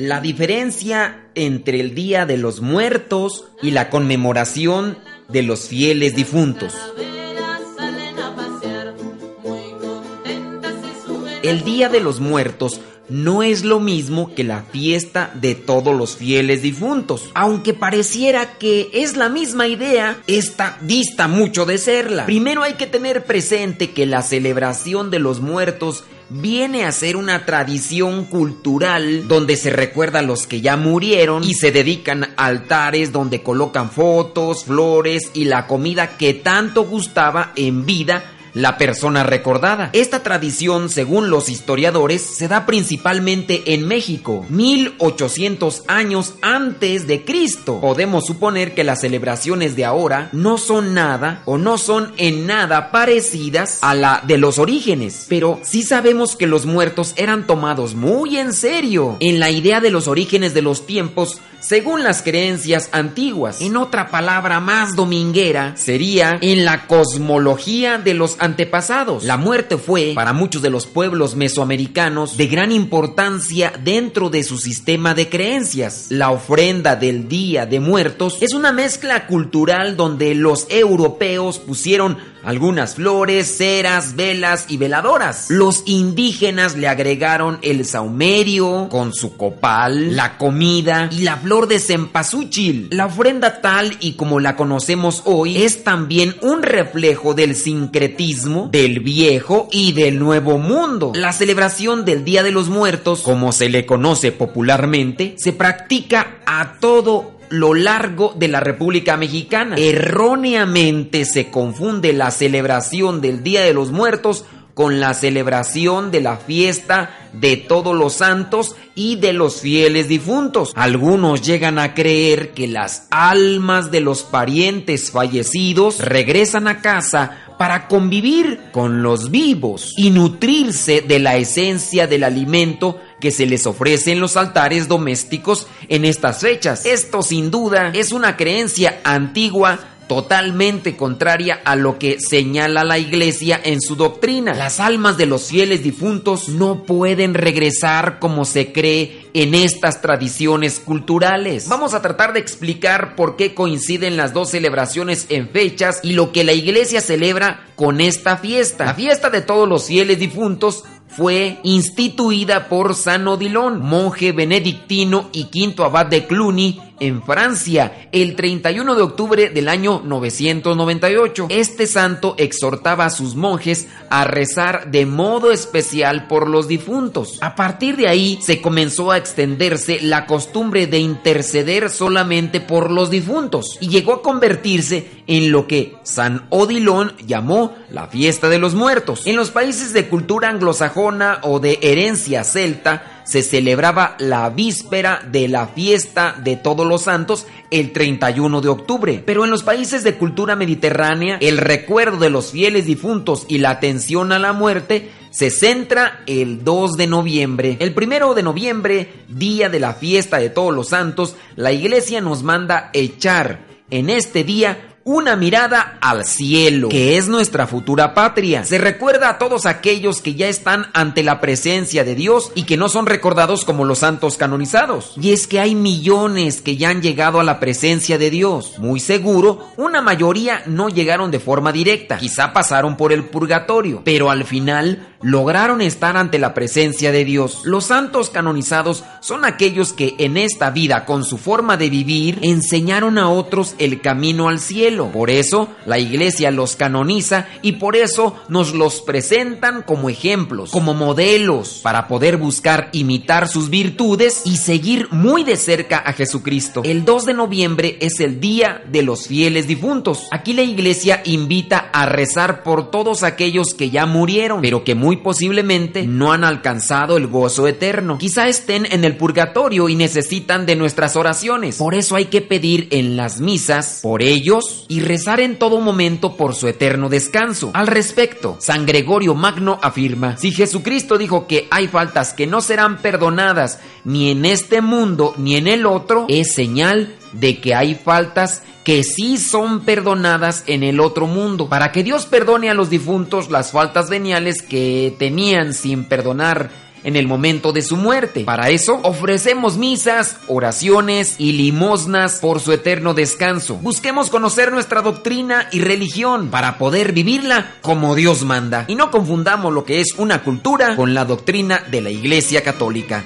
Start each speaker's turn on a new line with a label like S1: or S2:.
S1: la diferencia entre el Día de los Muertos y la conmemoración de los fieles difuntos. El Día de los Muertos no es lo mismo que la fiesta de todos los fieles difuntos. Aunque pareciera que es la misma idea, esta dista mucho de serla. Primero hay que tener presente que la celebración de los muertos viene a ser una tradición cultural donde se recuerda a los que ya murieron y se dedican altares donde colocan fotos, flores y la comida que tanto gustaba en vida la persona recordada. Esta tradición, según los historiadores, se da principalmente en México, 1800 años antes de Cristo. Podemos suponer que las celebraciones de ahora no son nada o no son en nada parecidas a la de los orígenes, pero sí sabemos que los muertos eran tomados muy en serio en la idea de los orígenes de los tiempos según las creencias antiguas. En otra palabra más dominguera, sería en la cosmología de los antepasados. La muerte fue, para muchos de los pueblos mesoamericanos, de gran importancia dentro de su sistema de creencias. La ofrenda del Día de Muertos es una mezcla cultural donde los europeos pusieron algunas flores, ceras, velas y veladoras. Los indígenas le agregaron el saumerio con su copal, la comida y la flor de cempasúchil. La ofrenda tal y como la conocemos hoy es también un reflejo del sincretismo del viejo y del nuevo mundo. La celebración del Día de los Muertos, como se le conoce popularmente, se practica a todo lo largo de la República Mexicana. Erróneamente se confunde la celebración del Día de los Muertos con la celebración de la fiesta de todos los santos y de los fieles difuntos. Algunos llegan a creer que las almas de los parientes fallecidos regresan a casa para convivir con los vivos y nutrirse de la esencia del alimento que se les ofrece en los altares domésticos en estas fechas. Esto sin duda es una creencia antigua totalmente contraria a lo que señala la iglesia en su doctrina. Las almas de los fieles difuntos no pueden regresar como se cree en estas tradiciones culturales. Vamos a tratar de explicar por qué coinciden las dos celebraciones en fechas y lo que la iglesia celebra con esta fiesta. La fiesta de todos los fieles difuntos fue instituida por San Odilon, monje benedictino y quinto abad de Cluny en Francia el 31 de octubre del año 998. Este santo exhortaba a sus monjes a rezar de modo especial por los difuntos. A partir de ahí se comenzó a extenderse la costumbre de interceder solamente por los difuntos y llegó a convertirse en lo que San Odilon llamó la fiesta de los muertos. En los países de cultura anglosajona o de herencia celta se celebraba la víspera de la fiesta de todos los santos el 31 de octubre. Pero en los países de cultura mediterránea, el recuerdo de los fieles difuntos y la atención a la muerte se centra el 2 de noviembre. El primero de noviembre, día de la fiesta de todos los santos, la iglesia nos manda echar en este día una mirada al cielo, que es nuestra futura patria. Se recuerda a todos aquellos que ya están ante la presencia de Dios y que no son recordados como los santos canonizados. Y es que hay millones que ya han llegado a la presencia de Dios. Muy seguro, una mayoría no llegaron de forma directa, quizá pasaron por el purgatorio, pero al final lograron estar ante la presencia de Dios. Los santos canonizados son aquellos que en esta vida, con su forma de vivir, enseñaron a otros el camino al cielo. Por eso la iglesia los canoniza y por eso nos los presentan como ejemplos, como modelos, para poder buscar imitar sus virtudes y seguir muy de cerca a Jesucristo. El 2 de noviembre es el día de los fieles difuntos. Aquí la iglesia invita a rezar por todos aquellos que ya murieron, pero que muy posiblemente no han alcanzado el gozo eterno. Quizá estén en el purgatorio y necesitan de nuestras oraciones. Por eso hay que pedir en las misas por ellos y rezar en todo momento por su eterno descanso. Al respecto, San Gregorio Magno afirma, si Jesucristo dijo que hay faltas que no serán perdonadas ni en este mundo ni en el otro, es señal de que hay faltas que sí son perdonadas en el otro mundo. Para que Dios perdone a los difuntos las faltas veniales que tenían sin perdonar en el momento de su muerte. Para eso ofrecemos misas, oraciones y limosnas por su eterno descanso. Busquemos conocer nuestra doctrina y religión para poder vivirla como Dios manda. Y no confundamos lo que es una cultura con la doctrina de la Iglesia Católica.